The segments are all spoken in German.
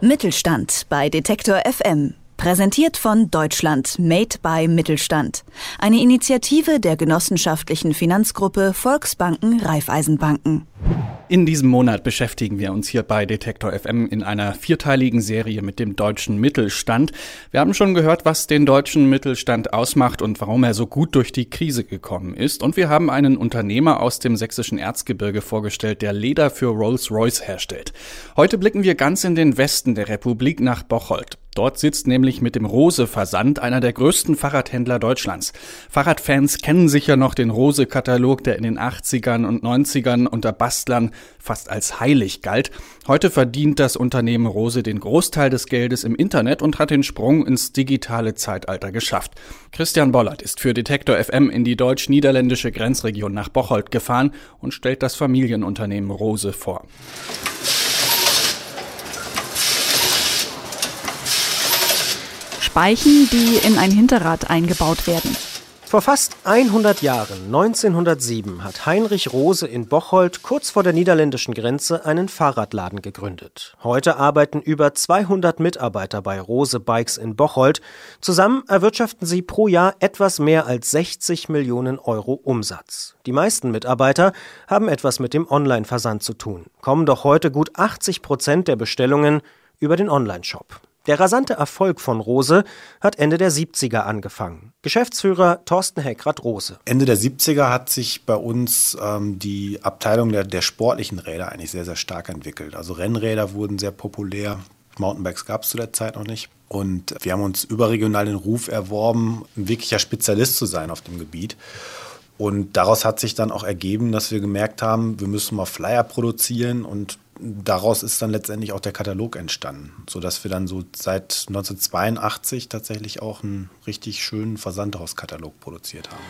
Mittelstand bei Detektor FM. Präsentiert von Deutschland Made by Mittelstand. Eine Initiative der genossenschaftlichen Finanzgruppe Volksbanken Raiffeisenbanken. In diesem Monat beschäftigen wir uns hier bei Detektor FM in einer vierteiligen Serie mit dem deutschen Mittelstand. Wir haben schon gehört, was den deutschen Mittelstand ausmacht und warum er so gut durch die Krise gekommen ist. Und wir haben einen Unternehmer aus dem sächsischen Erzgebirge vorgestellt, der Leder für Rolls-Royce herstellt. Heute blicken wir ganz in den Westen der Republik nach Bocholt. Dort sitzt nämlich mit dem Rose-Versand einer der größten Fahrradhändler Deutschlands. Fahrradfans kennen sicher noch den Rose-Katalog, der in den 80ern und 90ern unter Bastlern fast als heilig galt. Heute verdient das Unternehmen Rose den Großteil des Geldes im Internet und hat den Sprung ins digitale Zeitalter geschafft. Christian Bollert ist für Detektor FM in die deutsch-niederländische Grenzregion nach Bocholt gefahren und stellt das Familienunternehmen Rose vor. Speichen, die in ein Hinterrad eingebaut werden. Vor fast 100 Jahren, 1907, hat Heinrich Rose in Bocholt kurz vor der niederländischen Grenze einen Fahrradladen gegründet. Heute arbeiten über 200 Mitarbeiter bei Rose Bikes in Bocholt. Zusammen erwirtschaften sie pro Jahr etwas mehr als 60 Millionen Euro Umsatz. Die meisten Mitarbeiter haben etwas mit dem Online-Versand zu tun, kommen doch heute gut 80 Prozent der Bestellungen über den Online-Shop. Der rasante Erfolg von Rose hat Ende der 70er angefangen. Geschäftsführer Thorsten Heckrad Rose. Ende der 70er hat sich bei uns ähm, die Abteilung der, der sportlichen Räder eigentlich sehr, sehr stark entwickelt. Also Rennräder wurden sehr populär. Mountainbikes gab es zu der Zeit noch nicht. Und wir haben uns überregional den Ruf erworben, ein wirklicher Spezialist zu sein auf dem Gebiet. Und daraus hat sich dann auch ergeben, dass wir gemerkt haben, wir müssen mal Flyer produzieren und daraus ist dann letztendlich auch der Katalog entstanden, sodass wir dann so seit 1982 tatsächlich auch einen richtig schönen Versandhauskatalog produziert haben.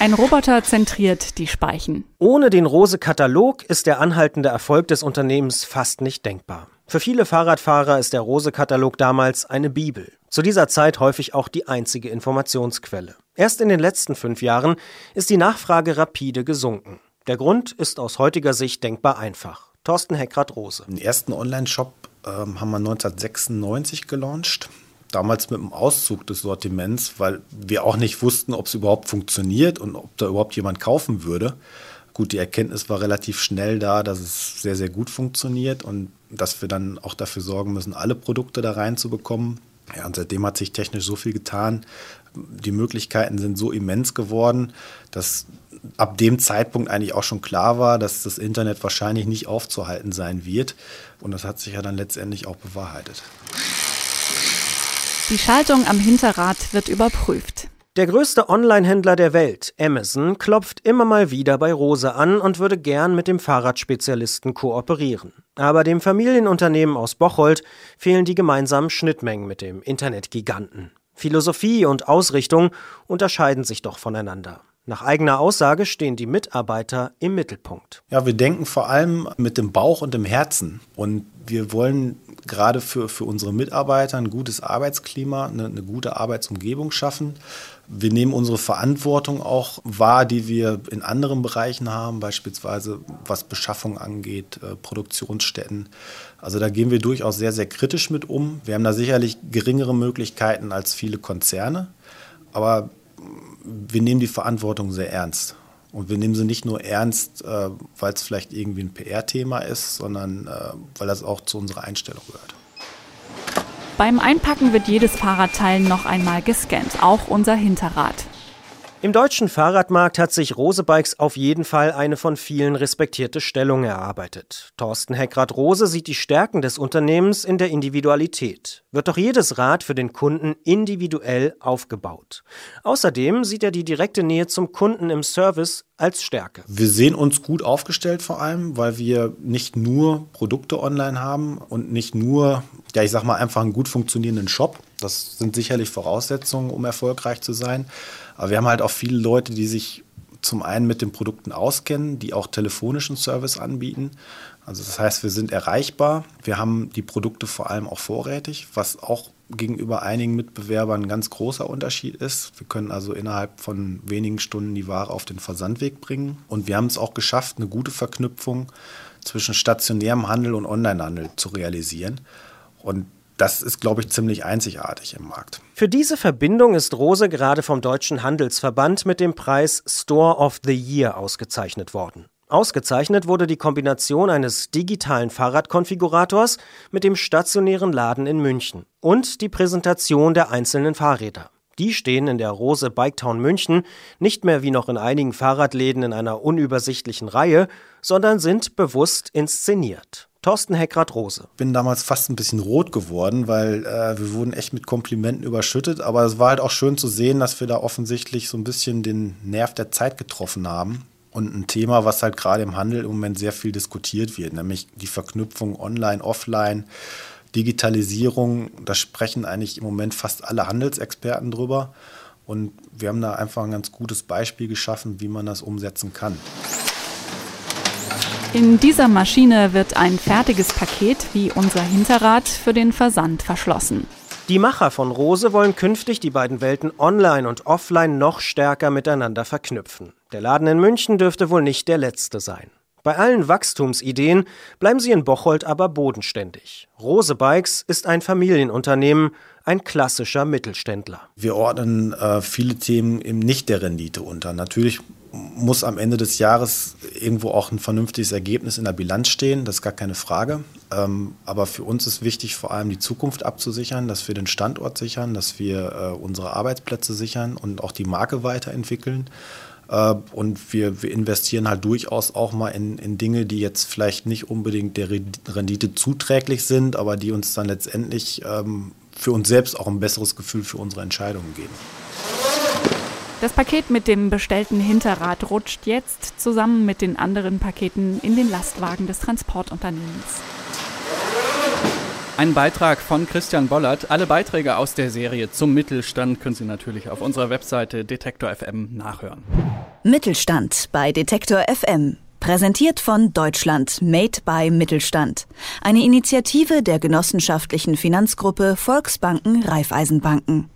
Ein Roboter zentriert die Speichen. Ohne den Rose-Katalog ist der anhaltende Erfolg des Unternehmens fast nicht denkbar. Für viele Fahrradfahrer ist der Rose-Katalog damals eine Bibel. Zu dieser Zeit häufig auch die einzige Informationsquelle. Erst in den letzten fünf Jahren ist die Nachfrage rapide gesunken. Der Grund ist aus heutiger Sicht denkbar einfach. Thorsten Heckrad-Rose. Den ersten Online-Shop ähm, haben wir 1996 gelauncht. Damals mit dem Auszug des Sortiments, weil wir auch nicht wussten, ob es überhaupt funktioniert und ob da überhaupt jemand kaufen würde. Gut, die Erkenntnis war relativ schnell da, dass es sehr, sehr gut funktioniert und dass wir dann auch dafür sorgen müssen, alle Produkte da reinzubekommen. Ja, und seitdem hat sich technisch so viel getan. Die Möglichkeiten sind so immens geworden, dass ab dem Zeitpunkt eigentlich auch schon klar war, dass das Internet wahrscheinlich nicht aufzuhalten sein wird. Und das hat sich ja dann letztendlich auch bewahrheitet. Die Schaltung am Hinterrad wird überprüft. Der größte Online-Händler der Welt, Amazon, klopft immer mal wieder bei Rose an und würde gern mit dem Fahrradspezialisten kooperieren. Aber dem Familienunternehmen aus Bocholt fehlen die gemeinsamen Schnittmengen mit dem Internetgiganten. Philosophie und Ausrichtung unterscheiden sich doch voneinander. Nach eigener Aussage stehen die Mitarbeiter im Mittelpunkt. Ja, wir denken vor allem mit dem Bauch und dem Herzen. Und wir wollen gerade für, für unsere Mitarbeiter ein gutes Arbeitsklima, eine, eine gute Arbeitsumgebung schaffen. Wir nehmen unsere Verantwortung auch wahr, die wir in anderen Bereichen haben, beispielsweise was Beschaffung angeht, äh, Produktionsstätten. Also da gehen wir durchaus sehr, sehr kritisch mit um. Wir haben da sicherlich geringere Möglichkeiten als viele Konzerne, aber wir nehmen die Verantwortung sehr ernst. Und wir nehmen sie nicht nur ernst, äh, weil es vielleicht irgendwie ein PR-Thema ist, sondern äh, weil das auch zu unserer Einstellung gehört. Beim Einpacken wird jedes Fahrradteil noch einmal gescannt, auch unser Hinterrad. Im deutschen Fahrradmarkt hat sich Rose Bikes auf jeden Fall eine von vielen respektierte Stellung erarbeitet. Thorsten Heckrad Rose sieht die Stärken des Unternehmens in der Individualität. Wird doch jedes Rad für den Kunden individuell aufgebaut. Außerdem sieht er die direkte Nähe zum Kunden im Service als Stärke. Wir sehen uns gut aufgestellt vor allem, weil wir nicht nur Produkte online haben und nicht nur, ja, ich sag mal, einfach einen gut funktionierenden Shop. Das sind sicherlich Voraussetzungen, um erfolgreich zu sein. Aber wir haben halt auch viele Leute, die sich zum einen mit den Produkten auskennen, die auch telefonischen Service anbieten. Also das heißt, wir sind erreichbar. Wir haben die Produkte vor allem auch vorrätig, was auch gegenüber einigen Mitbewerbern ein ganz großer Unterschied ist. Wir können also innerhalb von wenigen Stunden die Ware auf den Versandweg bringen. Und wir haben es auch geschafft, eine gute Verknüpfung zwischen stationärem Handel und Onlinehandel zu realisieren. Und das ist, glaube ich, ziemlich einzigartig im Markt. Für diese Verbindung ist Rose gerade vom Deutschen Handelsverband mit dem Preis Store of the Year ausgezeichnet worden. Ausgezeichnet wurde die Kombination eines digitalen Fahrradkonfigurators mit dem stationären Laden in München und die Präsentation der einzelnen Fahrräder. Die stehen in der Rose Biketown München nicht mehr wie noch in einigen Fahrradläden in einer unübersichtlichen Reihe, sondern sind bewusst inszeniert. Thorsten Heckrad-Rose. Bin damals fast ein bisschen rot geworden, weil äh, wir wurden echt mit Komplimenten überschüttet. Aber es war halt auch schön zu sehen, dass wir da offensichtlich so ein bisschen den Nerv der Zeit getroffen haben. Und ein Thema, was halt gerade im Handel im Moment sehr viel diskutiert wird, nämlich die Verknüpfung online, offline, Digitalisierung. Da sprechen eigentlich im Moment fast alle Handelsexperten drüber. Und wir haben da einfach ein ganz gutes Beispiel geschaffen, wie man das umsetzen kann. In dieser Maschine wird ein fertiges Paket wie unser Hinterrad für den Versand verschlossen. Die Macher von Rose wollen künftig die beiden Welten online und offline noch stärker miteinander verknüpfen. Der Laden in München dürfte wohl nicht der letzte sein. Bei allen Wachstumsideen bleiben sie in Bocholt aber bodenständig. Rose Bikes ist ein Familienunternehmen, ein klassischer Mittelständler. Wir ordnen äh, viele Themen eben nicht der Rendite unter. Natürlich muss am Ende des Jahres irgendwo auch ein vernünftiges Ergebnis in der Bilanz stehen, das ist gar keine Frage. Ähm, aber für uns ist wichtig, vor allem die Zukunft abzusichern, dass wir den Standort sichern, dass wir äh, unsere Arbeitsplätze sichern und auch die Marke weiterentwickeln. Äh, und wir, wir investieren halt durchaus auch mal in, in Dinge, die jetzt vielleicht nicht unbedingt der Rendite zuträglich sind, aber die uns dann letztendlich ähm, für uns selbst auch ein besseres Gefühl für unsere Entscheidungen geben. Das Paket mit dem bestellten Hinterrad rutscht jetzt zusammen mit den anderen Paketen in den Lastwagen des Transportunternehmens. Ein Beitrag von Christian Bollert. Alle Beiträge aus der Serie zum Mittelstand können Sie natürlich auf unserer Webseite Detektor FM nachhören. Mittelstand bei Detektor FM. Präsentiert von Deutschland Made by Mittelstand. Eine Initiative der genossenschaftlichen Finanzgruppe Volksbanken Raiffeisenbanken.